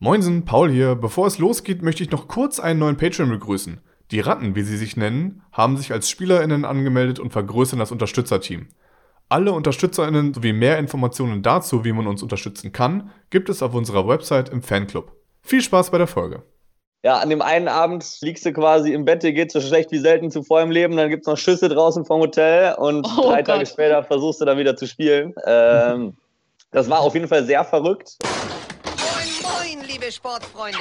Moinsen, Paul hier. Bevor es losgeht, möchte ich noch kurz einen neuen Patreon begrüßen. Die Ratten, wie sie sich nennen, haben sich als SpielerInnen angemeldet und vergrößern das Unterstützerteam. Alle UnterstützerInnen sowie mehr Informationen dazu, wie man uns unterstützen kann, gibt es auf unserer Website im Fanclub. Viel Spaß bei der Folge. Ja, an dem einen Abend liegst du quasi im Bett, dir geht so schlecht wie selten zuvor im Leben, dann gibt es noch Schüsse draußen vom Hotel und oh drei Gott. Tage später versuchst du dann wieder zu spielen. Ähm, das war auf jeden Fall sehr verrückt liebe Sportfreunde.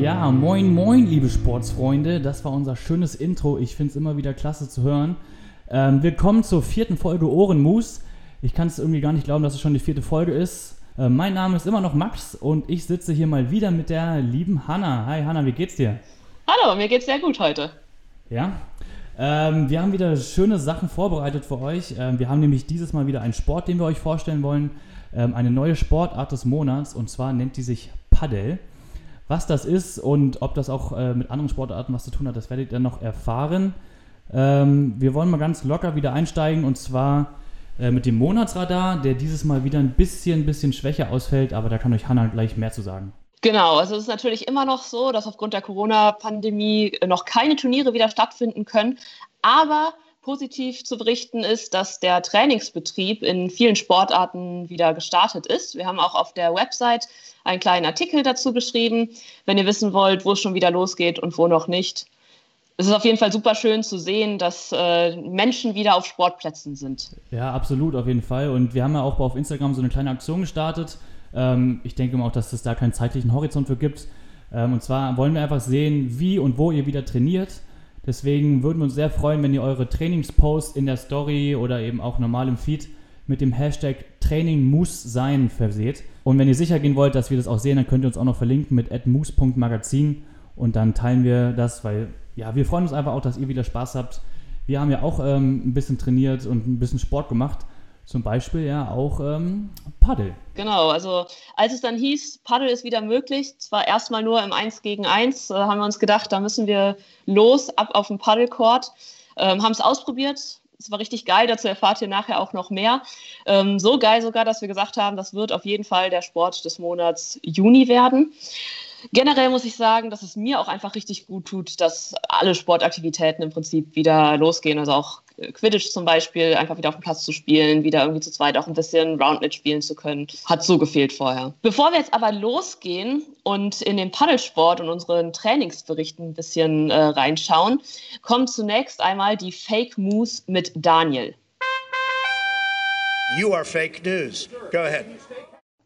Ja, moin, moin, liebe Sportsfreunde. Das war unser schönes Intro. Ich finde es immer wieder klasse zu hören. Ähm, willkommen zur vierten Folge Ohrenmus. Ich kann es irgendwie gar nicht glauben, dass es schon die vierte Folge ist. Äh, mein Name ist immer noch Max und ich sitze hier mal wieder mit der lieben Hanna. Hi Hanna, wie geht's dir? Hallo, mir geht's sehr gut heute. Ja? Ähm, wir haben wieder schöne Sachen vorbereitet für euch. Ähm, wir haben nämlich dieses Mal wieder einen Sport, den wir euch vorstellen wollen. Ähm, eine neue Sportart des Monats und zwar nennt die sich Paddel. Was das ist und ob das auch äh, mit anderen Sportarten was zu tun hat, das werdet ihr noch erfahren. Ähm, wir wollen mal ganz locker wieder einsteigen und zwar mit dem Monatsradar, der dieses Mal wieder ein bisschen, bisschen schwächer ausfällt, aber da kann euch Hanna gleich mehr zu sagen. Genau, also es ist natürlich immer noch so, dass aufgrund der Corona-Pandemie noch keine Turniere wieder stattfinden können. Aber positiv zu berichten ist, dass der Trainingsbetrieb in vielen Sportarten wieder gestartet ist. Wir haben auch auf der Website einen kleinen Artikel dazu geschrieben, wenn ihr wissen wollt, wo es schon wieder losgeht und wo noch nicht es ist auf jeden Fall super schön zu sehen, dass äh, Menschen wieder auf Sportplätzen sind. Ja, absolut, auf jeden Fall. Und wir haben ja auch auf Instagram so eine kleine Aktion gestartet. Ähm, ich denke mal auch, dass es da keinen zeitlichen Horizont für gibt. Ähm, und zwar wollen wir einfach sehen, wie und wo ihr wieder trainiert. Deswegen würden wir uns sehr freuen, wenn ihr eure Trainingsposts in der Story oder eben auch normal im Feed mit dem Hashtag Training muss sein verseht. Und wenn ihr sicher gehen wollt, dass wir das auch sehen, dann könnt ihr uns auch noch verlinken mit @moose.magazin und dann teilen wir das, weil ja, wir freuen uns einfach auch, dass ihr wieder Spaß habt. Wir haben ja auch ähm, ein bisschen trainiert und ein bisschen Sport gemacht. Zum Beispiel ja auch ähm, Paddel. Genau, also als es dann hieß, Paddel ist wieder möglich, zwar erstmal nur im 1 gegen 1, äh, haben wir uns gedacht, da müssen wir los, ab auf den Paddelcourt. Ähm, haben es ausprobiert, es war richtig geil, dazu erfahrt ihr nachher auch noch mehr. Ähm, so geil sogar, dass wir gesagt haben, das wird auf jeden Fall der Sport des Monats Juni werden. Generell muss ich sagen, dass es mir auch einfach richtig gut tut, dass alle Sportaktivitäten im Prinzip wieder losgehen. Also auch Quidditch zum Beispiel, einfach wieder auf dem Platz zu spielen, wieder irgendwie zu zweit auch ein bisschen Roundnet spielen zu können. Hat so gefehlt vorher. Bevor wir jetzt aber losgehen und in den Paddelsport und unseren Trainingsberichten ein bisschen äh, reinschauen, kommt zunächst einmal die Fake Moves mit Daniel. You are fake news. Go ahead.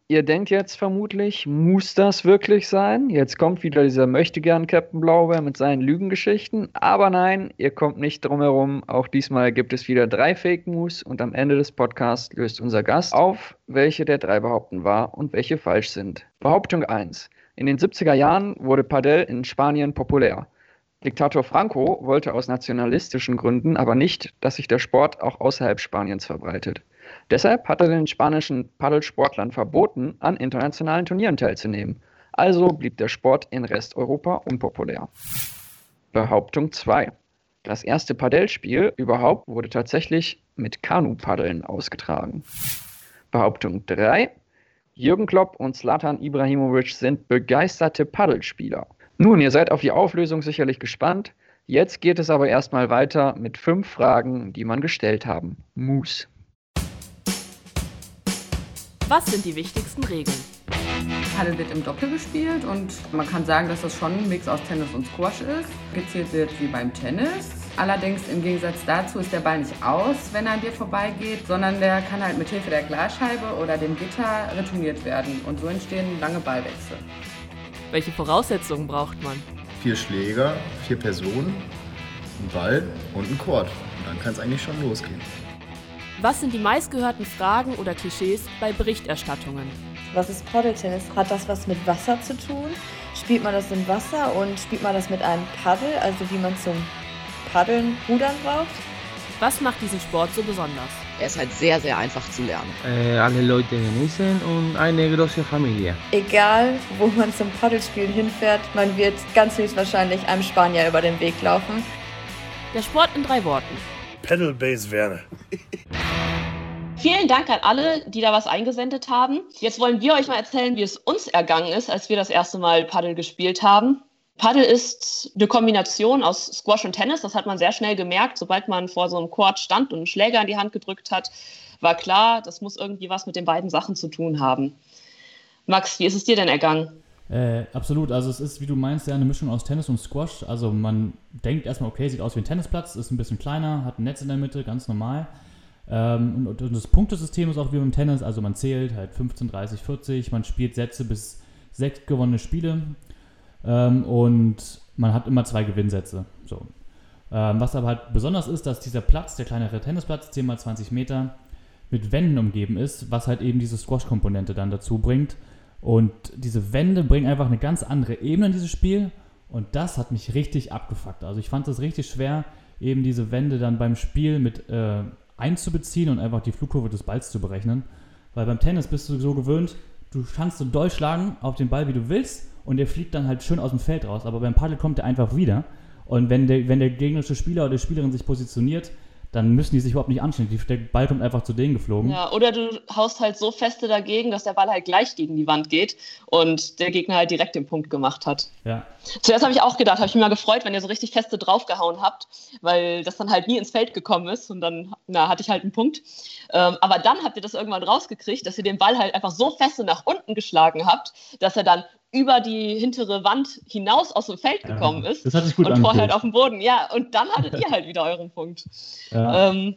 Ihr denkt jetzt vermutlich, muss das wirklich sein? Jetzt kommt wieder dieser möchtegern Captain Blaubeer mit seinen Lügengeschichten. Aber nein, ihr kommt nicht drum herum. Auch diesmal gibt es wieder drei Fake News und am Ende des Podcasts löst unser Gast auf, welche der drei behaupten wahr und welche falsch sind. Behauptung 1. In den 70er Jahren wurde Padel in Spanien populär. Diktator Franco wollte aus nationalistischen Gründen aber nicht, dass sich der Sport auch außerhalb Spaniens verbreitet. Deshalb hat er den spanischen Paddelsportlern verboten, an internationalen Turnieren teilzunehmen. Also blieb der Sport in Resteuropa unpopulär. Behauptung 2. Das erste Paddelspiel überhaupt wurde tatsächlich mit Kanu-Paddeln ausgetragen. Behauptung 3. Jürgen Klopp und Slatan Ibrahimovic sind begeisterte Paddelspieler. Nun, ihr seid auf die Auflösung sicherlich gespannt. Jetzt geht es aber erstmal weiter mit fünf Fragen, die man gestellt haben. Moose. Was sind die wichtigsten Regeln? Paddel wird im Doppel gespielt und man kann sagen, dass das schon ein Mix aus Tennis und Squash ist. Gezählt wird wie beim Tennis. Allerdings im Gegensatz dazu ist der Ball nicht aus, wenn er an dir vorbeigeht, sondern der kann halt mit Hilfe der Glasscheibe oder dem Gitter retourniert werden und so entstehen lange Ballwechsel. Welche Voraussetzungen braucht man? Vier Schläger, vier Personen, ein Ball und ein Court. Und dann kann es eigentlich schon losgehen. Was sind die meistgehörten Fragen oder Klischees bei Berichterstattungen? Was ist Paddeltennis? Hat das was mit Wasser zu tun? Spielt man das im Wasser und spielt man das mit einem Paddel, also wie man zum Paddeln, Rudern braucht? Was macht diesen Sport so besonders? Er ist halt sehr, sehr einfach zu lernen. Äh, alle Leute genießen und eine große Familie. Egal, wo man zum Paddelspielen hinfährt, man wird ganz höchstwahrscheinlich einem Spanier über den Weg laufen. Der Sport in drei Worten. Pedal Base Werner. Vielen Dank an alle, die da was eingesendet haben. Jetzt wollen wir euch mal erzählen, wie es uns ergangen ist, als wir das erste Mal Paddel gespielt haben. Paddel ist eine Kombination aus Squash und Tennis. Das hat man sehr schnell gemerkt. Sobald man vor so einem Court stand und einen Schläger in die Hand gedrückt hat, war klar, das muss irgendwie was mit den beiden Sachen zu tun haben. Max, wie ist es dir denn ergangen? Äh, absolut, also es ist, wie du meinst, ja eine Mischung aus Tennis und Squash. Also man denkt erstmal, okay, sieht aus wie ein Tennisplatz, ist ein bisschen kleiner, hat ein Netz in der Mitte, ganz normal. Ähm, und, und, das Punktesystem ist auch wie beim Tennis, also man zählt halt 15, 30, 40, man spielt Sätze bis sechs gewonnene Spiele ähm, und man hat immer zwei Gewinnsätze. So. Ähm, was aber halt besonders ist, dass dieser Platz, der kleinere Tennisplatz, 10 x 20 Meter, mit Wänden umgeben ist, was halt eben diese Squash-Komponente dann dazu bringt. Und diese Wände bringen einfach eine ganz andere Ebene in dieses Spiel. Und das hat mich richtig abgefuckt. Also ich fand es richtig schwer, eben diese Wände dann beim Spiel mit äh, einzubeziehen und einfach die Flugkurve des Balls zu berechnen. Weil beim Tennis bist du so gewöhnt, du kannst so doll schlagen auf den Ball, wie du willst, und der fliegt dann halt schön aus dem Feld raus. Aber beim Paddel kommt er einfach wieder. Und wenn der, wenn der gegnerische Spieler oder die Spielerin sich positioniert, dann müssen die sich überhaupt nicht anstrengen. Der Ball kommt einfach zu denen geflogen. Ja, oder du haust halt so feste dagegen, dass der Ball halt gleich gegen die Wand geht und der Gegner halt direkt den Punkt gemacht hat. Ja. Zuerst habe ich auch gedacht, habe ich mich mal gefreut, wenn ihr so richtig feste draufgehauen habt, weil das dann halt nie ins Feld gekommen ist und dann na, hatte ich halt einen Punkt. Ähm, aber dann habt ihr das irgendwann rausgekriegt, dass ihr den Ball halt einfach so feste nach unten geschlagen habt, dass er dann über die hintere Wand hinaus aus dem Feld gekommen Ja, ist. das hat sich gut Und vorher halt angefühlt. auf dem Boden. Ja, und dann hattet ihr halt wieder euren Punkt. Ja. Ähm,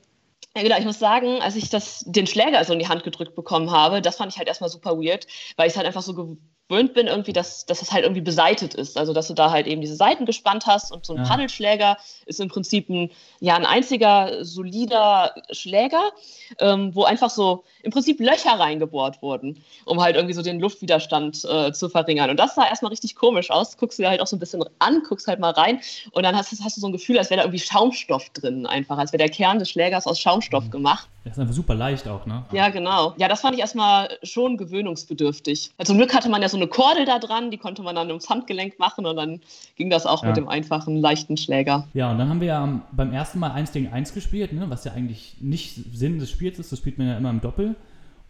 ja, genau, ich muss sagen, als ich das, den Schläger so in die Hand gedrückt bekommen habe, das fand ich halt erstmal super weird, weil ich halt einfach so gewöhnt bin, irgendwie, dass, dass das halt irgendwie beseitet ist. Also, dass du da halt eben diese Seiten gespannt hast und so ein Ja. Paddelschläger ist im Prinzip ein, ja, ein einziger solider Schläger, ähm, wo einfach so im Prinzip Löcher reingebohrt wurden, um halt irgendwie so den Luftwiderstand äh, zu verringern. Und das sah erstmal richtig komisch aus. Guckst du dir halt auch so ein bisschen an, guckst halt mal rein und dann hast, hast du so ein Gefühl, als wäre da irgendwie Schaumstoff drin einfach, als wäre der Kern des Schlägers aus Schaumstoff gemacht. Das ist einfach super leicht auch, ne? Ja, genau. Ja, das fand ich erstmal schon gewöhnungsbedürftig. Also zum Glück hatte man ja so eine Kordel da dran, die konnte man dann ums Handgelenk machen und dann ging das auch Ja. mit dem einfachen, leichten Schläger. Ja, und dann haben wir ja beim ersten Mal 1 gegen 1 gespielt, ne, was ja eigentlich nicht Sinn des Spiels ist. Das spielt man ja immer im Doppel.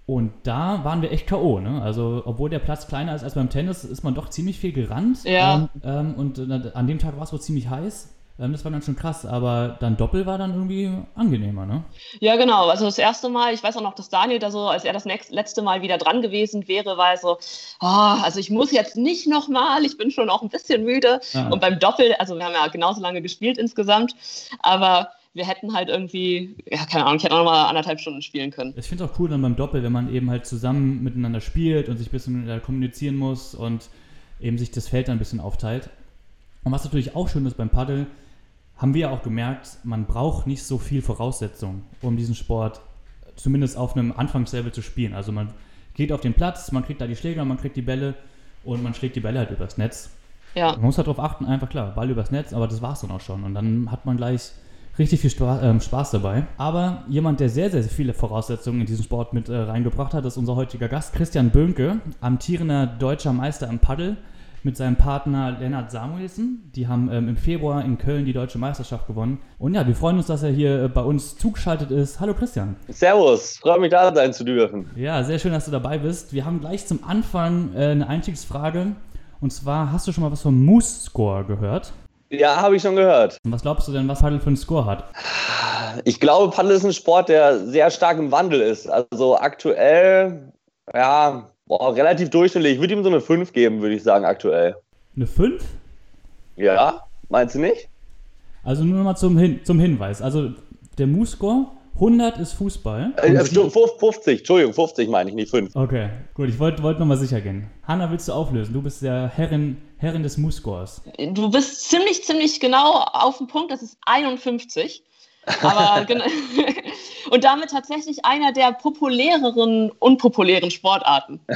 Und da waren wir echt K.O. Ne? Also, obwohl der Platz kleiner ist als beim Tennis, ist man doch ziemlich viel gerannt. Ja. Ähm, ähm, und äh, an dem Tag war es wohl ziemlich heiß. Ähm, das war dann schon krass. Aber dann Doppel war dann irgendwie angenehmer, ne? Ja, genau. Also das erste Mal, ich weiß auch noch, dass Daniel da so, als er das nächst, letzte Mal wieder dran gewesen wäre, war so, "Ah, also ich muss jetzt nicht nochmal, ich bin schon auch ein bisschen müde. Ja. Und beim Doppel, also wir haben ja genauso lange gespielt insgesamt, aber wir hätten halt irgendwie, ja, keine Ahnung, ich hätte auch nochmal anderthalb Stunden spielen können. Ich finde es auch cool dann beim Doppel, wenn man eben halt zusammen miteinander spielt und sich ein bisschen miteinander kommunizieren muss und eben sich das Feld dann ein bisschen aufteilt. Und was natürlich auch schön ist beim Paddel, haben wir auch gemerkt, man braucht nicht so viel Voraussetzungen, um diesen Sport zumindest auf einem Anfangslevel zu spielen. Also man geht auf den Platz, man kriegt da die Schläger, man kriegt die Bälle und man schlägt die Bälle halt übers Netz. Ja. Man muss halt darauf achten, einfach klar, Ball übers Netz, aber das war es dann auch schon. Und dann hat man gleich richtig viel Spaß, ähm, Spaß dabei. Aber jemand, der sehr, sehr viele Voraussetzungen in diesen Sport mit äh, reingebracht hat, ist unser heutiger Gast, Christian Böhnke, amtierender deutscher Meister im Paddel mit seinem Partner Lennart Samuelsen. Die haben ähm, im Februar in Köln die deutsche Meisterschaft gewonnen. Und ja, wir freuen uns, dass er hier äh, bei uns zugeschaltet ist. Hallo Christian. Servus, freue mich da sein zu dürfen. Ja, sehr schön, dass du dabei bist. Wir haben gleich zum Anfang äh, eine Einstiegsfrage. Und zwar, hast du schon mal was vom Moose-Score gehört? Ja, habe ich schon gehört. Und was glaubst du denn, was Paddel für einen Score hat? Ich glaube, Paddel ist ein Sport, der sehr stark im Wandel ist. Also aktuell, ja, boah, relativ durchschnittlich. Ich würde ihm so eine 5 geben, würde ich sagen, aktuell. Eine 5? Ja, meinst du nicht? Also nur mal zum, Hin zum Hinweis. Also der Moose-Score, 100 ist Fußball. Äh, Und äh, sie- 50, Entschuldigung, 50 meine ich, nicht 5. Okay, gut, ich wollte wollt nochmal sicher gehen. Hanna, willst du auflösen? Du bist der Herrin, Herrin des Moose-Scores. Du bist ziemlich, ziemlich genau auf den Punkt, das ist 51. Aber genau. Und damit tatsächlich einer der populäreren, unpopulären Sportarten.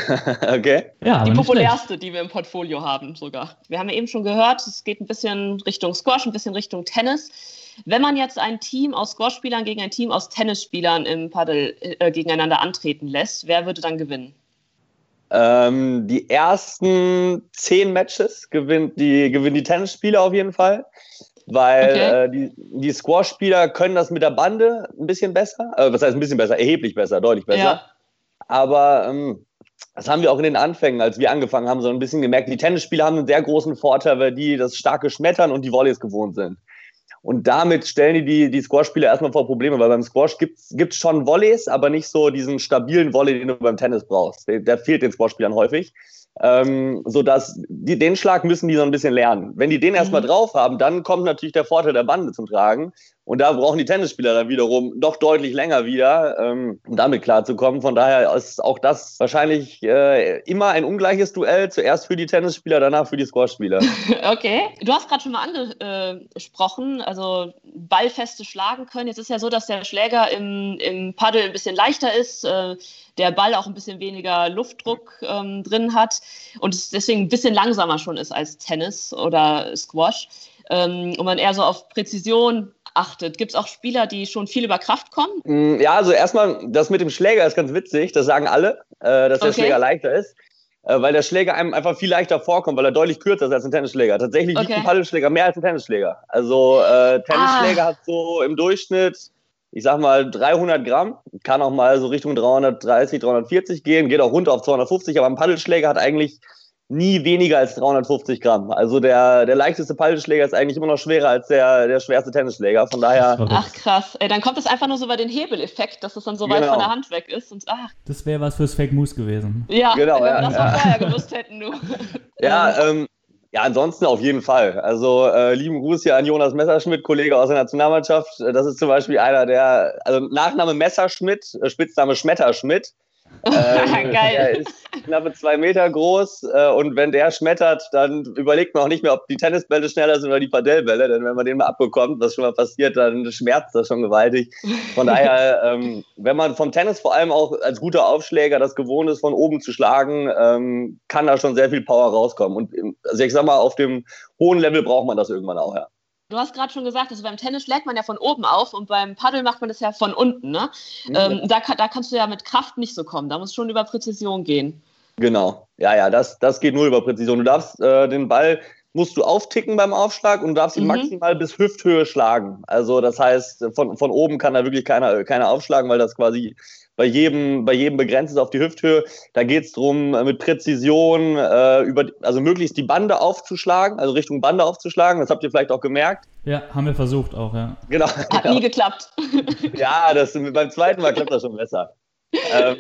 okay. Ja, Die populärste, die wir im Portfolio haben sogar. Wir haben ja eben schon gehört, es geht ein bisschen Richtung Squash, ein bisschen Richtung Tennis. Wenn man jetzt ein Team aus Squash-Spielern gegen ein Team aus Tennisspielern im Paddle äh, gegeneinander antreten lässt, wer würde dann gewinnen? Ähm, die ersten zehn Matches gewinnt die, gewinnen die Tennisspieler auf jeden Fall. Weil okay. äh, die, die Squash-Spieler können das mit der Bande ein bisschen besser. Äh, was heißt ein bisschen besser? Erheblich besser, deutlich besser. Ja. Aber ähm, das haben wir auch in den Anfängen, als wir angefangen haben, so ein bisschen gemerkt. Die Tennisspieler haben einen sehr großen Vorteil, weil die das starke Schmettern und die Volleys gewohnt sind. Und damit stellen die die, die Squash-Spieler erstmal vor Probleme, weil beim Squash gibt es schon Volleys, aber nicht so diesen stabilen Volley, den du beim Tennis brauchst. Der, der fehlt den Squash-Spielern häufig. Ähm, sodass die, den Schlag müssen die so ein bisschen lernen. Wenn die den erstmal mhm. drauf haben, dann kommt natürlich der Vorteil der Bande zum Tragen. Und da brauchen die Tennisspieler dann wiederum doch deutlich länger wieder, ähm, um damit klarzukommen. Von daher ist auch das wahrscheinlich äh, immer ein ungleiches Duell. Zuerst für die Tennisspieler, danach für die Squashspieler. Okay. Du hast gerade schon mal angesprochen, also Ballfeste schlagen können. Jetzt ist ja so, dass der Schläger im, im Paddel ein bisschen leichter ist, äh, der Ball auch ein bisschen weniger Luftdruck ähm, drin hat und es deswegen ein bisschen langsamer schon ist als Tennis oder Squash. Ähm, und man eher so auf Präzision achtet. Gibt es auch Spieler, die schon viel über Kraft kommen? Mm, ja, also erstmal, das mit dem Schläger ist ganz witzig. Das sagen alle, äh, dass der okay. Schläger leichter ist. Äh, weil der Schläger einem einfach viel leichter vorkommt, weil er deutlich kürzer ist als ein Tennisschläger. Tatsächlich okay. wiegt ein Paddelschläger mehr als ein Tennisschläger. Also äh, Tennisschläger ah. hat so im Durchschnitt, ich sag mal 300 Gramm, kann auch mal so Richtung 330, 340 gehen, geht auch runter auf 250, aber ein Paddelschläger hat eigentlich nie weniger als 350 Gramm. Also der, der leichteste Paddelschläger ist eigentlich immer noch schwerer als der, der schwerste Tennisschläger. Von daher. Ach krass. Ey, dann kommt es einfach nur so bei den Hebeleffekt, dass es dann so weit genau. von der Hand weg ist. Und, ach. Das wäre was fürs Fake Moose gewesen. Ja, genau, wenn ja, wir das ja. mal vorher gewusst hätten, du. Ja, ähm, ja, ansonsten auf jeden Fall. Also äh, lieben Gruß hier an Jonas Messerschmidt, Kollege aus der Nationalmannschaft. Das ist zum Beispiel einer der, also Nachname Messerschmidt, äh, Spitzname Schmetterschmidt. Ähm, Geil. Er ist knappe zwei Meter groß äh, und wenn der schmettert, dann überlegt man auch nicht mehr, ob die Tennisbälle schneller sind oder die Padellbälle, denn wenn man den mal abbekommt, was schon mal passiert, dann schmerzt das schon gewaltig. Von daher, ähm, wenn man vom Tennis vor allem auch als guter Aufschläger das gewohnt ist, von oben zu schlagen, ähm, kann da schon sehr viel Power rauskommen. Und also ich sag mal, auf dem hohen Level braucht man das irgendwann auch, ja. Du hast gerade schon gesagt, also beim Tennis schlägt man ja von oben auf und beim Paddel macht man das ja von unten. Ne? Mhm. Ähm, da, da, kannst du ja mit Kraft nicht so kommen. Da muss schon über Präzision gehen. Genau. Ja, ja, das, das geht nur über Präzision. Du darfst äh, den Ball musst du aufticken beim Aufschlag und darfst ihn mhm. maximal bis Hüfthöhe schlagen. Also das heißt, von, von oben kann da wirklich keiner, keiner aufschlagen, weil das quasi bei jedem, bei jedem begrenzt ist auf die Hüfthöhe. Da geht es darum, äh, mit Präzision, äh, über, also möglichst die Bande aufzuschlagen, also Richtung Bande aufzuschlagen. Das habt ihr vielleicht auch gemerkt. Ja, haben wir versucht auch, ja. Genau. Hat genau. nie geklappt. Ja, das, beim zweiten Mal klappt das schon besser. ähm,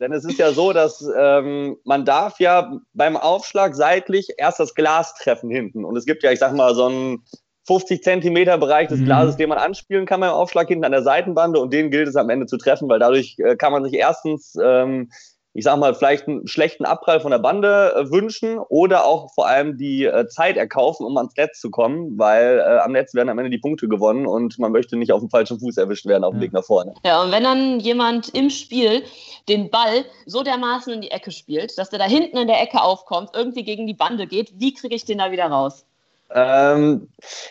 denn es ist ja so, dass ähm, man darf ja beim Aufschlag seitlich erst das Glas treffen hinten. Und es gibt ja, ich sag mal, so ein 50 Zentimeter Bereich des mhm. Glases, den man anspielen kann beim Aufschlag hinten an der Seitenbande und den gilt es am Ende zu treffen, weil dadurch äh, kann man sich erstens, ähm, ich sag mal, vielleicht einen schlechten Abprall von der Bande äh, wünschen oder auch vor allem die äh, Zeit erkaufen, um ans Netz zu kommen, weil äh, am Netz werden am Ende die Punkte gewonnen und man möchte nicht auf dem falschen Fuß erwischt werden auf dem ja. Weg nach vorne. Ja, und wenn dann jemand im Spiel den Ball so dermaßen in die Ecke spielt, dass der da hinten in der Ecke aufkommt, irgendwie gegen die Bande geht, wie kriege ich den da wieder raus? Ähm,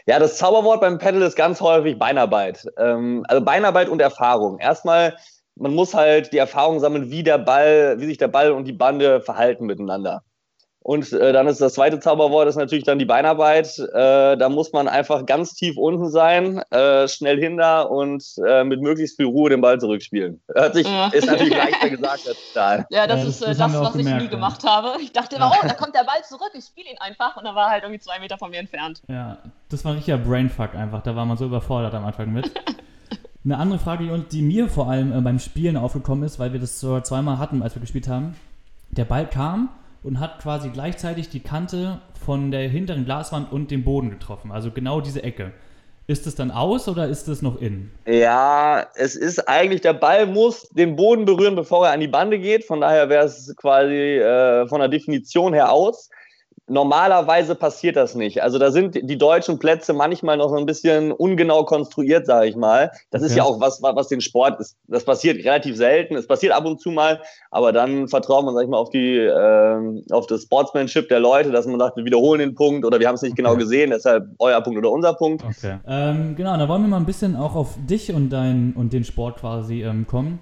ja, das Zauberwort beim Paddle ist ganz häufig Beinarbeit. Ähm, also Beinarbeit und Erfahrung. Erstmal, man muss halt die Erfahrung sammeln, wie der Ball, wie sich der Ball und die Bande verhalten miteinander. Und äh, dann ist das zweite Zauberwort ist natürlich dann die Beinarbeit. Äh, da muss man einfach ganz tief unten sein, äh, schnell hinter und äh, mit möglichst viel Ruhe den Ball zurückspielen. Hört sich, ja. ist natürlich leichter gesagt als total. Ja, das ja, ist das, äh, das was gemerkt, ich nie gemacht habe. Ich dachte immer, oh, da kommt der Ball zurück, ich spiele ihn einfach und er war halt irgendwie zwei Meter von mir entfernt. Ja, das war ein richtiger Brainfuck einfach. Da war man so überfordert am Anfang mit. Eine andere Frage, die mir vor allem äh, beim Spielen aufgekommen ist, weil wir das so zweimal hatten, als wir gespielt haben. Der Ball kam und hat quasi gleichzeitig die Kante von der hinteren Glaswand und dem Boden getroffen. Also genau diese Ecke. Ist es dann aus oder ist es noch in? Ja, es ist eigentlich, der Ball muss den Boden berühren, bevor er an die Bande geht. Von daher wäre es quasi äh, von der Definition her aus. Normalerweise passiert das nicht. Also da sind die deutschen Plätze manchmal noch so ein bisschen ungenau konstruiert, sage ich mal. Das ist ja auch was, was den Sport ist. Das passiert relativ selten. Es passiert ab und zu mal, aber dann vertraut man, sag ich mal, auf die, äh, auf das Sportsmanship der Leute, dass man sagt, wir wiederholen den Punkt oder wir haben es nicht okay. genau gesehen, deshalb euer Punkt oder unser Punkt. Okay. Ähm, genau, da wollen wir mal ein bisschen auch auf dich und dein und den Sport quasi ähm, kommen.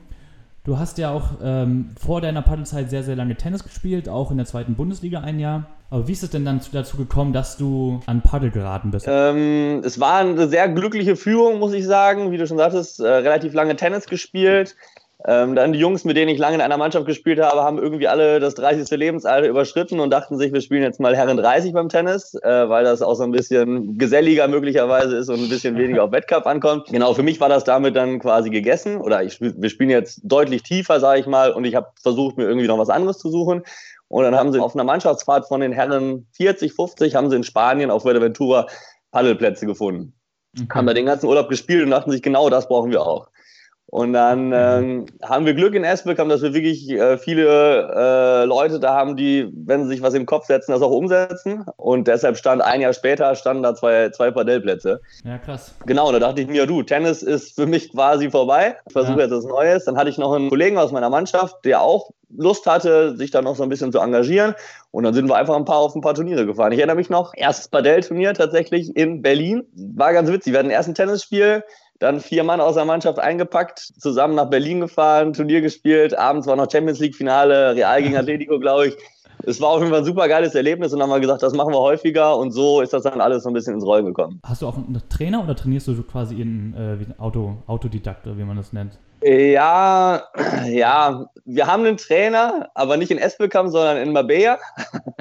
Du hast ja auch ähm, vor deiner Paddelzeit sehr, sehr lange Tennis gespielt, auch in der zweiten Bundesliga ein Jahr. Aber wie ist es denn dann dazu gekommen, dass du an Paddel geraten bist? Ähm, es war eine sehr glückliche Führung, muss ich sagen. Wie du schon sagtest, äh, relativ lange Tennis gespielt. Ähm, dann die Jungs, mit denen ich lange in einer Mannschaft gespielt habe, haben irgendwie alle das 30. Lebensalter überschritten und dachten sich, wir spielen jetzt mal Herren 30 beim Tennis, äh, weil das auch so ein bisschen geselliger möglicherweise ist und ein bisschen weniger auf Wettkampf ankommt. Genau, für mich war das damit dann quasi gegessen oder ich, wir spielen jetzt deutlich tiefer, sage ich mal, und ich habe versucht, mir irgendwie noch was anderes zu suchen. Und dann haben sie auf einer Mannschaftsfahrt von den Herren 40, 50, haben sie in Spanien auf Fuerteventura Paddelplätze gefunden. Okay. Haben da den ganzen Urlaub gespielt und dachten sich, genau das brauchen wir auch. Und dann ähm, haben wir Glück in Esbeck, haben, dass wir wirklich äh, viele äh, Leute da haben, die, wenn sie sich was im Kopf setzen, das auch umsetzen. Und deshalb stand ein Jahr später standen da zwei, zwei Padellplätze. Ja, krass. Genau, da dachte ich mir, du, Tennis ist für mich quasi vorbei. Ich versuche ja. jetzt was Neues. Dann hatte ich noch einen Kollegen aus meiner Mannschaft, der auch Lust hatte, sich da noch so ein bisschen zu engagieren. Und dann sind wir einfach ein paar auf ein paar Turniere gefahren. Ich erinnere mich noch, erstes Padel-Turnier tatsächlich in Berlin. War ganz witzig. Wir hatten erst ein Tennisspiel dann vier Mann aus der Mannschaft eingepackt, zusammen nach Berlin gefahren, Turnier gespielt. Abends war noch Champions League-Finale, Real gegen Atletico, glaube ich. Es war auf jeden Fall ein super geiles Erlebnis und dann haben wir gesagt, das machen wir häufiger und so ist das dann alles so ein bisschen ins Rollen gekommen. Hast du auch einen Trainer oder trainierst du quasi in äh, Auto, Autodidakt oder wie man das nennt? Ja, ja, wir haben einen Trainer, aber nicht in Espelkamp, sondern in Marbella.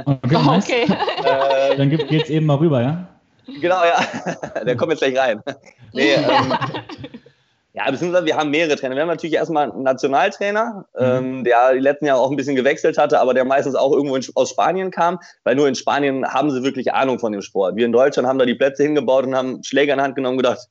Okay. okay. Äh, dann geht's eben mal rüber, ja? Genau, ja. Der kommt jetzt gleich rein. Nee, ähm, ja, beziehungsweise wir haben mehrere Trainer. Wir haben natürlich erstmal einen Nationaltrainer, mhm. ähm, der die letzten Jahre auch ein bisschen gewechselt hatte, aber der meistens auch irgendwo in, aus Spanien kam, weil nur in Spanien haben sie wirklich Ahnung von dem Sport. Wir in Deutschland haben da die Plätze hingebaut und haben Schläger in die Hand genommen und gedacht,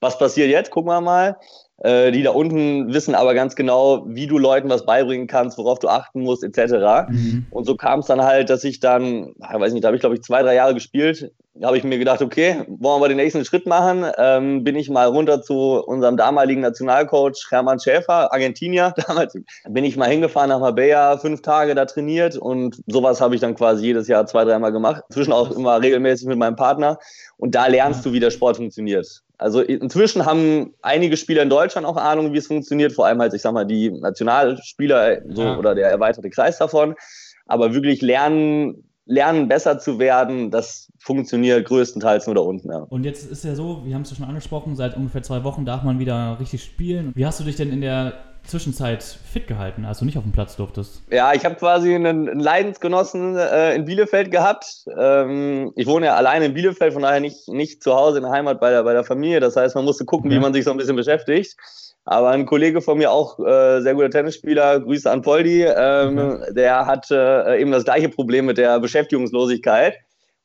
was passiert jetzt? Gucken wir mal. Äh, die da unten wissen aber ganz genau, wie du Leuten was beibringen kannst, worauf du achten musst, etc. Mhm. Und so kam es dann halt, dass ich dann, ich weiß nicht, da habe ich glaube ich zwei, drei Jahre gespielt. Da habe ich mir gedacht, okay, wollen wir den nächsten Schritt machen? Ähm, bin ich mal runter zu unserem damaligen Nationalcoach Hermann Schäfer, Argentinier. Damals bin ich mal hingefahren nach Marbella, fünf Tage da trainiert und sowas habe ich dann quasi jedes Jahr zwei, dreimal gemacht. Zwischen auch immer regelmäßig mit meinem Partner. Und da lernst du, wie der Sport funktioniert. Also inzwischen haben einige Spieler in Deutschland auch Ahnung, wie es funktioniert, vor allem halt, ich sag mal, die Nationalspieler so, ja. oder der erweiterte Kreis davon. Aber wirklich lernen, lernen, besser zu werden, das funktioniert größtenteils nur da unten. Ja. Und jetzt ist ja so, wir haben es ja schon angesprochen, seit ungefähr zwei Wochen darf man wieder richtig spielen. Wie hast du dich denn in der Zwischenzeit fit gehalten, als du nicht auf dem Platz durftest? Ja, ich habe quasi einen, Leidensgenossen äh, in Bielefeld gehabt. Ähm, ich wohne ja alleine in Bielefeld, von daher nicht, nicht zu Hause in der Heimat bei der, bei der Familie. Das heißt, man musste gucken, ja. wie man sich so ein bisschen beschäftigt. Aber ein Kollege von mir, auch äh, sehr guter Tennisspieler, Grüße an Poldi, ähm, okay. der hat äh, eben das gleiche Problem mit der Beschäftigungslosigkeit.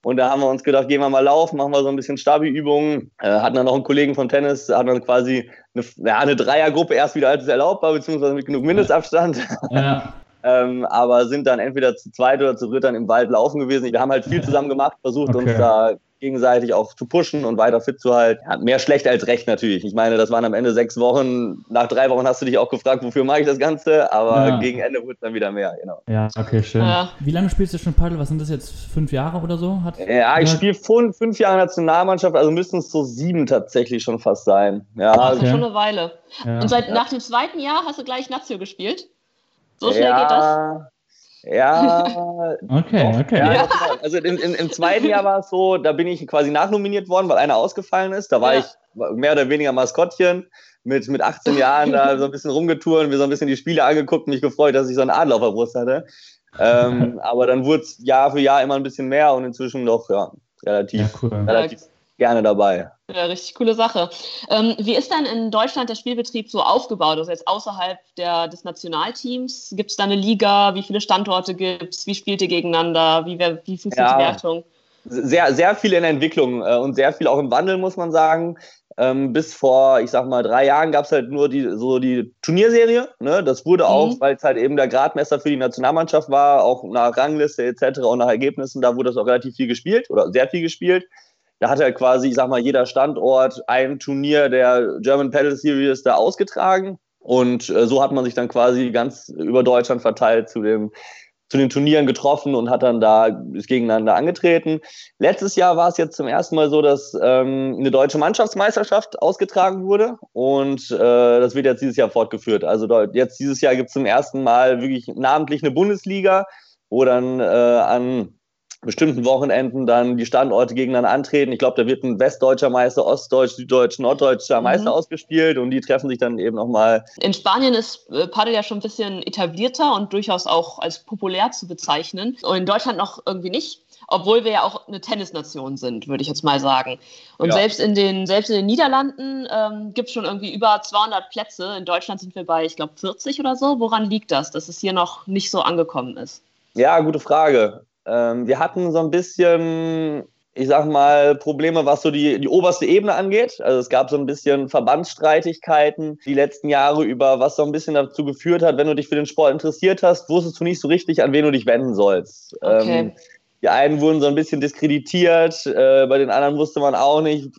Und da haben wir uns gedacht, gehen wir mal laufen, machen wir so ein bisschen Stabi-Übungen. Äh, hatten dann noch einen Kollegen vom Tennis, hatten dann quasi eine, ja, eine Dreiergruppe erst wieder, als es erlaubt war, beziehungsweise mit genug Mindestabstand. Ja. ähm, aber sind dann entweder zu zweit oder zu dritt dann im Wald laufen gewesen. Wir haben halt viel zusammen gemacht, versucht okay. uns da gegenseitig auch zu pushen und weiter fit zu halten. Ja, mehr schlecht als recht natürlich. Ich meine, das waren am Ende sechs Wochen. Nach drei Wochen hast du dich auch gefragt, wofür mache ich das Ganze? Aber ja. gegen Ende wurde es dann wieder mehr, genau. Ja, okay, schön. Ja. Wie lange spielst du schon Paddel? Was sind das jetzt? Fünf Jahre oder so? Hat, ja, ich spiele fünf, fünf Jahre Nationalmannschaft, also müssten es so sieben tatsächlich schon fast sein. Ja, okay. also schon eine Weile. Und seit nach dem zweiten Jahr hast du gleich Nazio gespielt? So schnell geht das? Ja. okay, doch, okay. Ja, also im, im, im, zweiten Jahr war es so, da bin ich quasi nachnominiert worden, weil einer ausgefallen ist. Da war ja. ich mehr oder weniger Maskottchen mit, mit 18 Jahren da so ein bisschen rumgetouren, mir so ein bisschen die Spiele angeguckt, mich gefreut, dass ich so einen Adler auf der Brust hatte. Ähm, aber dann wurde es Jahr für Jahr immer ein bisschen mehr und inzwischen doch ja, relativ, ja, cool. relativ gerne dabei. Ja, richtig coole Sache. Ähm, wie ist denn in Deutschland der Spielbetrieb so aufgebaut? Also jetzt außerhalb der, des Nationalteams, gibt es da eine Liga? Wie viele Standorte gibt es? Wie spielt ihr gegeneinander? Wie, wie funktioniert ja. die Wertung? Sehr, sehr viel in Entwicklung äh, und sehr viel auch im Wandel, muss man sagen. Ähm, bis vor, ich sag mal, drei Jahren gab es halt nur die, so die Turnierserie. Ne? Das wurde auch, mhm. weil es halt eben der Gradmesser für die Nationalmannschaft war, auch nach Rangliste etc. und nach Ergebnissen, da wurde das auch relativ viel gespielt oder sehr viel gespielt. Da hat halt quasi, ich sag mal, jeder Standort ein Turnier der German Paddle Series da ausgetragen. Und äh, so hat man sich dann quasi ganz über Deutschland verteilt zu dem zu den Turnieren getroffen und hat dann da ist gegeneinander angetreten. Letztes Jahr war es jetzt zum ersten Mal so, dass ähm, eine deutsche Mannschaftsmeisterschaft ausgetragen wurde und äh, das wird jetzt dieses Jahr fortgeführt. Also jetzt dieses Jahr gibt es zum ersten Mal wirklich namentlich eine Bundesliga, wo dann äh, an bestimmten Wochenenden dann die Standorte gegeneinander antreten. Ich glaube, da wird ein westdeutscher Meister, ostdeutsch, süddeutsch, norddeutscher mhm. Meister ausgespielt und die treffen sich dann eben nochmal. In Spanien ist äh, Paddel ja schon ein bisschen etablierter und durchaus auch als populär zu bezeichnen. Und in Deutschland noch irgendwie nicht. Obwohl wir ja auch eine Tennisnation sind, würde ich jetzt mal sagen. Und ja. selbst, in den, selbst in den Niederlanden ähm, gibt es schon irgendwie über 200 Plätze. In Deutschland sind wir bei, ich glaube, 40 oder so. Woran liegt das, dass es hier noch nicht so angekommen ist? Ja, gute Frage. Ähm, wir hatten so ein bisschen, ich sag mal, Probleme, was so die, die oberste Ebene angeht. Also es gab so ein bisschen Verbandsstreitigkeiten die letzten Jahre über, was so ein bisschen dazu geführt hat, wenn du dich für den Sport interessiert hast, wusstest du nicht so richtig, an wen du dich wenden sollst. Okay. Ähm, die einen wurden so ein bisschen diskreditiert, äh, bei den anderen wusste man auch nicht,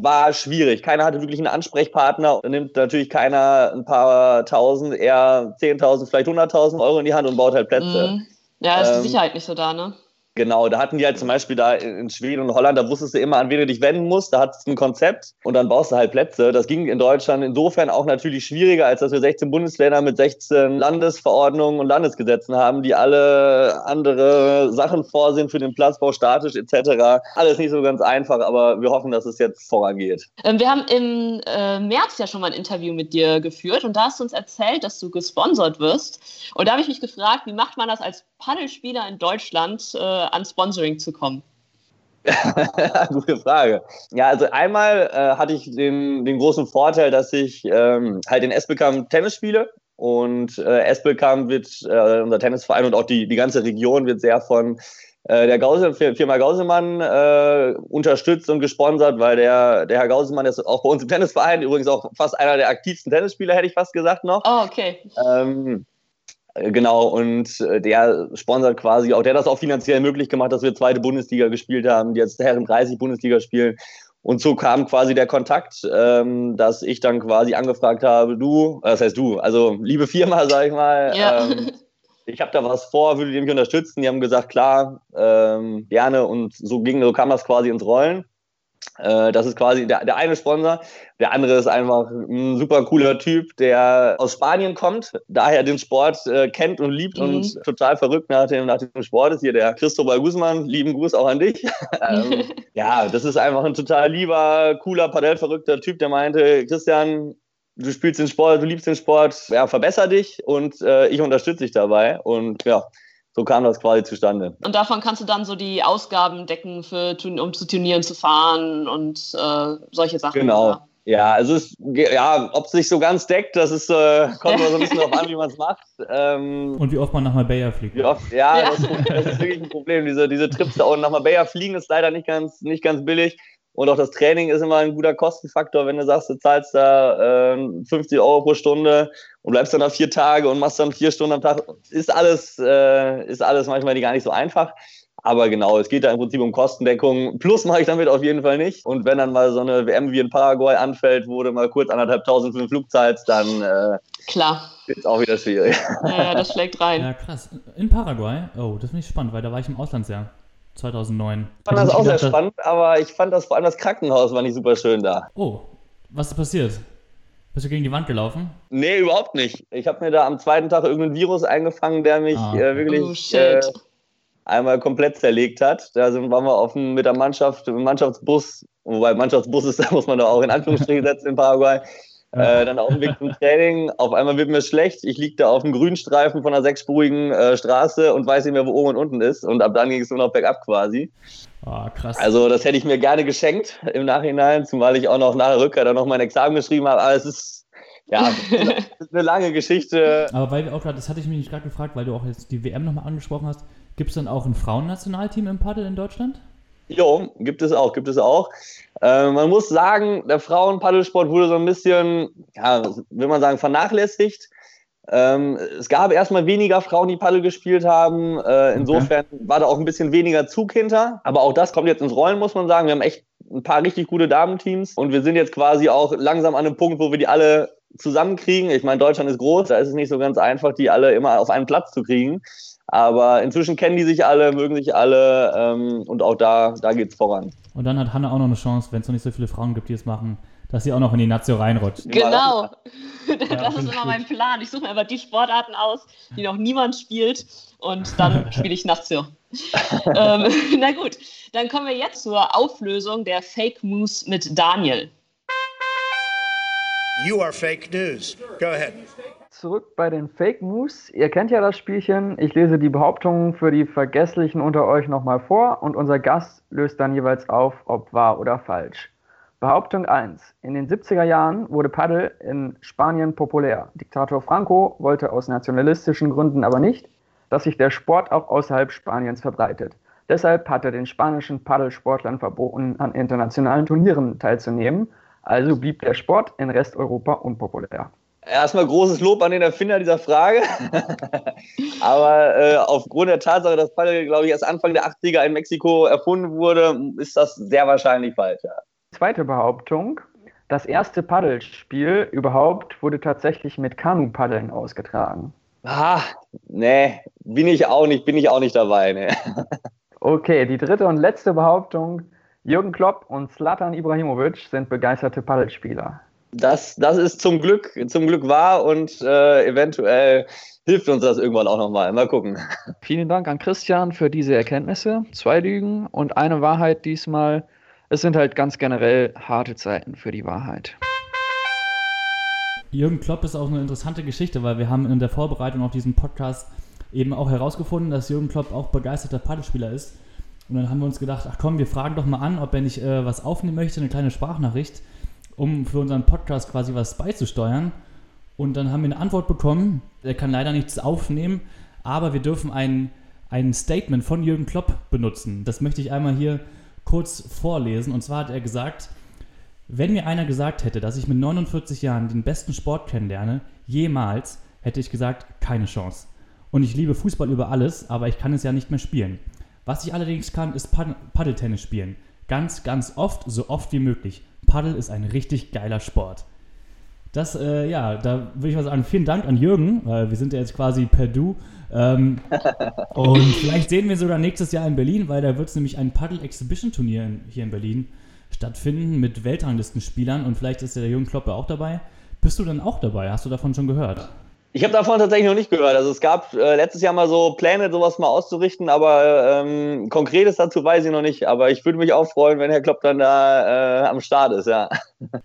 war schwierig. Keiner hatte wirklich einen Ansprechpartner. Da nimmt natürlich keiner ein paar tausend, eher 10.000, vielleicht 100.000 Euro in die Hand und baut halt Plätze. Mm. Ja, ist die ähm, Sicherheit nicht so da, ne? Genau, da hatten die halt zum Beispiel da in Schweden und Holland, da wusstest du immer, an wen du dich wenden musst. Da hattest du ein Konzept und dann baust du halt Plätze. Das ging in Deutschland insofern auch natürlich schwieriger, als dass wir 16 Bundesländer mit 16 Landesverordnungen und Landesgesetzen haben, die alle andere Sachen vorsehen für den Platzbau, statisch etc. Alles nicht so ganz einfach, aber wir hoffen, dass es jetzt vorangeht. Ähm, wir haben im äh, März ja schon mal ein Interview mit dir geführt und da hast du uns erzählt, dass du gesponsert wirst. Und da habe ich mich gefragt, wie macht man das als Paddelspieler in Deutschland? An Sponsoring zu kommen? Gute Frage. Ja, also einmal äh, hatte ich den, den großen Vorteil, dass ich ähm, halt in Espelkamp Tennis spiele. Und äh, Espelkamp wird, äh, unser Tennisverein und auch die, die ganze Region wird sehr von äh, der Gause, Firma Gausemann äh, unterstützt und gesponsert, weil der, der Herr Gausemann ist auch bei uns im Tennisverein, übrigens auch fast einer der aktivsten Tennisspieler, hätte ich fast gesagt noch. Oh, okay. Ähm, äh, genau, und äh, der sponsert quasi auch, der hat das auch finanziell möglich gemacht, dass wir zweite Bundesliga gespielt haben, die jetzt Herren 30 Bundesliga spielen. Und so kam quasi der Kontakt, ähm, dass ich dann quasi angefragt habe, du, äh, das heißt du, also liebe Firma, sag ich mal, ja. ähm, ich habe da was vor, würde die mich unterstützen? Die haben gesagt, klar, ähm, gerne. Und so ging, so kam das quasi ins Rollen. Äh, das ist quasi der, der eine Sponsor. Der andere ist einfach ein super cooler Typ, der aus Spanien kommt, daher den Sport äh, kennt und liebt mhm. und total verrückt nach dem, nach dem Sport ist. Hier der Christopher Guzman, lieben Gruß auch an dich. ähm, ja, das ist einfach ein total lieber, cooler, padellverrückter Typ, der meinte, Christian, du spielst den Sport, du liebst den Sport, ja, verbessere dich und äh, ich unterstütze dich dabei. Und ja, so kam das quasi zustande. Und davon kannst du dann so die Ausgaben decken, für, um zu Turnieren zu fahren und äh, solche Sachen. Genau. Oder? Ja, also es, ja, ob es sich so ganz deckt, das ist, äh, kommt immer so ein bisschen darauf an, wie man es macht. Ähm, und wie oft man nach Marbella fliegt. Oft, ja, ja. Das, das, ist wirklich ein Problem. Diese, diese Trips da unten nach Marbella fliegen ist leider nicht ganz, nicht ganz billig. Und auch das Training ist immer ein guter Kostenfaktor, wenn du sagst, du zahlst da äh, 50 Euro pro Stunde und bleibst dann da vier Tage und machst dann vier Stunden am Tag. Ist alles, äh, ist alles manchmal gar nicht so einfach. Aber genau, es geht da im Prinzip um Kostendeckung. Plus mache ich damit auf jeden Fall nicht. Und wenn dann mal so eine WM wie in Paraguay anfällt, wo du mal kurz anderthalb tausend für den Flug zahlst, dann äh, Klar. ist auch wieder schwierig. Ja, das schlägt rein. Ja, krass. In Paraguay? Oh, das finde ich spannend, weil da war ich im Auslandsjahr. 2009. Ich fand das auch sehr spannend, aber ich fand das vor allem das Krankenhaus war nicht super schön da. Oh, was ist passiert? Bist du gegen die Wand gelaufen? Nee, überhaupt nicht. Ich habe mir da am zweiten Tag irgendein Virus eingefangen, der mich ah. äh, wirklich oh, äh, einmal komplett zerlegt hat. Da sind, waren wir auf dem, mit der Mannschaft, im Mannschaftsbus, wobei Mannschaftsbus ist, da muss man da auch in Anführungsstrichen setzen in Paraguay. Äh, dann auf dem Weg zum Training. Auf einmal wird mir schlecht. Ich liege da auf dem Grünstreifen von einer sechsspurigen äh, Straße und weiß nicht mehr, wo oben und unten ist. Und ab dann ging es nur noch bergab quasi. Oh, krass. Also, das hätte ich mir gerne geschenkt im Nachhinein, zumal ich auch noch nach der Rückkehr dann noch mein Examen geschrieben habe. Aber es ist, ja, eine lange Geschichte. Aber weil wir auch gerade, das hatte ich mich nicht gerade gefragt, weil du auch jetzt die WM nochmal angesprochen hast. Gibt es dann auch ein Frauennationalteam im Paddel in Deutschland? Jo, gibt es auch, gibt es auch. Äh, man muss sagen, der Frauenpaddelsport wurde so ein bisschen, ja, will man sagen, vernachlässigt. Ähm, es gab erstmal weniger Frauen, die Paddel gespielt haben. Äh, insofern okay. war da auch ein bisschen weniger Zug hinter. Aber auch das kommt jetzt ins Rollen, muss man sagen. Wir haben echt ein paar richtig gute Damenteams und wir sind jetzt quasi auch langsam an einem Punkt, wo wir die alle zusammenkriegen. Ich meine, Deutschland ist groß, da ist es nicht so ganz einfach, die alle immer auf einen Platz zu kriegen. Aber inzwischen kennen die sich alle, mögen sich alle ähm, und auch da, da geht es voran. Und dann hat Hanna auch noch eine Chance, wenn es noch nicht so viele Frauen gibt, die es machen, dass sie auch noch in die Nazio reinrutscht. Genau. das ist immer mein Plan. Ich suche mir aber die Sportarten aus, die noch niemand spielt und dann spiele ich Nazio. ähm, na gut, dann kommen wir jetzt zur Auflösung der Fake Moves mit Daniel. You are fake news. Go ahead. Zurück bei den Fake Moves. Ihr kennt ja das Spielchen. Ich lese die Behauptungen für die Vergesslichen unter euch nochmal vor und unser Gast löst dann jeweils auf, ob wahr oder falsch. Behauptung 1. In den 70er Jahren wurde Paddel in Spanien populär. Diktator Franco wollte aus nationalistischen Gründen aber nicht, dass sich der Sport auch außerhalb Spaniens verbreitet. Deshalb hat er den spanischen Paddelsportlern verboten, an internationalen Turnieren teilzunehmen. Also blieb der Sport in Resteuropa unpopulär. Erstmal großes Lob an den Erfinder dieser Frage. Aber äh, aufgrund der Tatsache, dass Paddel, glaube ich, erst Anfang der 80er in Mexiko erfunden wurde, ist das sehr wahrscheinlich falsch. Ja. Zweite Behauptung. Das erste Paddelspiel überhaupt wurde tatsächlich mit Kanu-Paddeln ausgetragen. Ah, nee, bin ich auch nicht, bin ich auch nicht dabei. Nee. Okay, die dritte und letzte Behauptung. Jürgen Klopp und Slatan Ibrahimovic sind begeisterte Paddelspieler. Das, das ist zum Glück, zum Glück wahr und äh, eventuell hilft uns das irgendwann auch nochmal. Mal gucken. Vielen Dank an Christian für diese Erkenntnisse. Zwei Lügen und eine Wahrheit diesmal es sind halt ganz generell harte Zeiten für die Wahrheit. Jürgen Klopp ist auch eine interessante Geschichte, weil wir haben in der Vorbereitung auf diesen Podcast eben auch herausgefunden, dass Jürgen Klopp auch begeisterter Paddelspieler ist. Und dann haben wir uns gedacht, ach komm, wir fragen doch mal an, ob er nicht äh, was aufnehmen möchte, eine kleine Sprachnachricht, um für unseren Podcast quasi was beizusteuern. Und dann haben wir eine Antwort bekommen, er kann leider nichts aufnehmen, aber wir dürfen ein, ein Statement von Jürgen Klopp benutzen. Das möchte ich einmal hier kurz vorlesen. Und zwar hat er gesagt, wenn mir einer gesagt hätte, dass ich mit 49 Jahren den besten Sport kennenlerne, jemals, hätte ich gesagt, keine Chance. Und ich liebe Fußball über alles, aber ich kann es ja nicht mehr spielen. Was ich allerdings kann, ist Pad Paddeltennis spielen. Ganz, ganz oft, so oft wie möglich. Paddel ist ein richtig geiler Sport. Das, äh, ja, da würde ich mal sagen, vielen Dank an Jürgen, weil wir sind ja jetzt quasi per Du ähm, und vielleicht sehen wir sogar nächstes Jahr in Berlin, weil da wird es nämlich ein Paddle Exhibition Turnier hier in Berlin stattfinden mit Weltranglistenspielern und vielleicht ist der Jürgen Kloppe auch dabei. Bist du dann auch dabei? Hast du davon schon gehört? Ich habe davon tatsächlich noch nicht gehört. Also es gab äh, letztes Jahr mal so Pläne, sowas mal auszurichten, aber ähm, konkretes dazu weiß ich noch nicht. Aber ich würde mich auch freuen, wenn Herr Klopp dann da äh, am Start ist, ja.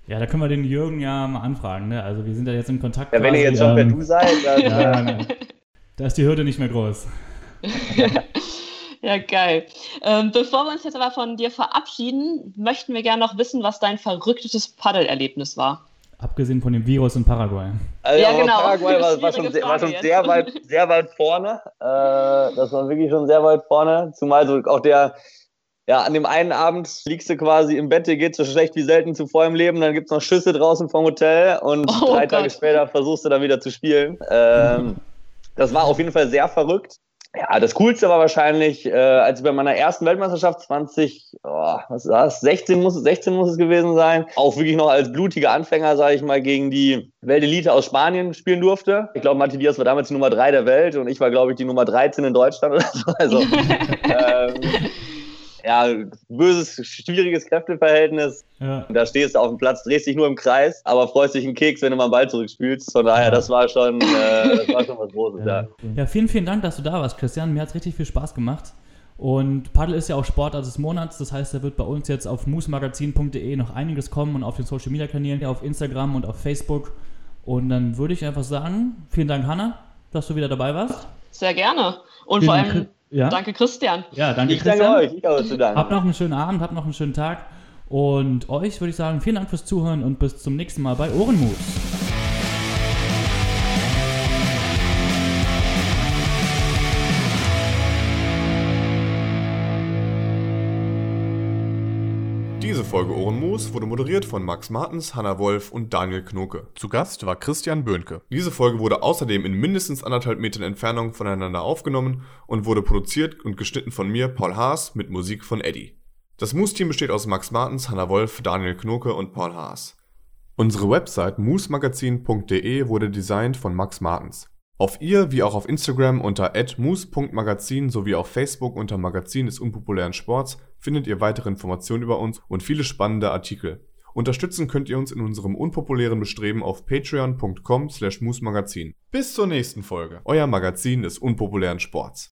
Ja, da können wir den Jürgen ja mal anfragen. Ne? Also wir sind ja jetzt in Kontakt. Ja, wenn ihr jetzt schon ähm, per Du seid, dann, ja, ne. Da ist die Hürde nicht mehr groß. ja, geil. Ähm, bevor wir uns jetzt aber von dir verabschieden, möchten wir gerne noch wissen, was dein verrücktes Paddelerlebnis war. Abgesehen von dem Virus in Paraguay. Also, ja, genau. Paraguay war, war schon, war schon sehr, weit, sehr weit vorne. Äh, das war wirklich schon sehr weit vorne. Zumal so auch der, ja, an dem einen Abend liegst du quasi im Bett, dir geht so schlecht wie selten zuvor im Leben, dann gibt es noch Schüsse draußen vom Hotel und oh, drei Gott. Tage später versuchst du dann wieder zu spielen. Ähm, das war auf jeden Fall sehr verrückt. Ja, das Coolste war wahrscheinlich, äh, als ich bei meiner ersten Weltmeisterschaft 20, oh, was war das? 16 muss, 16 muss es gewesen sein, auch wirklich noch als blutiger Anfänger, sage ich mal, gegen die Weltelite aus Spanien spielen durfte. Ich glaube, Martin Diaz war damals die Nummer 3 der Welt und ich war, glaube ich, die Nummer 13 in Deutschland oder so. Also, ähm, ja, böses, schwieriges Kräfteverhältnis. Ja. Da stehst du auf dem Platz, drehst dich nur im Kreis, aber freust dich einen Keks, wenn du mal einen Ball zurückspielst. Von daher, das war schon, äh, das war schon was Großes. Ja. Ja. ja, vielen, vielen Dank, dass du da warst, Christian. Mir hat es richtig viel Spaß gemacht. Und Paddel ist ja auch Sportart des Monats, das heißt, da wird bei uns jetzt auf moosmagazin.de noch einiges kommen und auf den Social Media Kanälen, auf Instagram und auf Facebook. Und dann würde ich einfach sagen, vielen Dank, Hanna, dass du wieder dabei warst. Sehr gerne. Und vielen vor allem ja? Danke, Christian. Ja, danke, ich Christian. Danke euch. Ich habe zu danken. Habt noch einen schönen Abend, habt noch einen schönen Tag. Und euch würde ich sagen, vielen Dank fürs Zuhören und bis zum nächsten Mal bei Ohrenmus. Folge Ohrenmoos wurde moderiert von Max Martens, Hanna Wolf und Daniel Knoke. Zu Gast war Christian Böhnke. Diese Folge wurde außerdem in mindestens anderthalb Metern Entfernung voneinander aufgenommen und wurde produziert und geschnitten von mir, Paul Haas, mit Musik von Eddie. Das Moose-Team besteht aus Max Martens, Hanna Wolf, Daniel Knoke und Paul Haas. Unsere Website moosmagazin.de wurde designt von Max Martens. Auf ihr wie auch auf Instagram unter @moose.magazin sowie auf Facebook unter Magazin des unpopulären Sports findet ihr weitere Informationen über uns und viele spannende Artikel. Unterstützen könnt ihr uns in unserem unpopulären Bestreben auf patreon.com/moosmagazin. Bis zur nächsten Folge, euer Magazin des unpopulären Sports.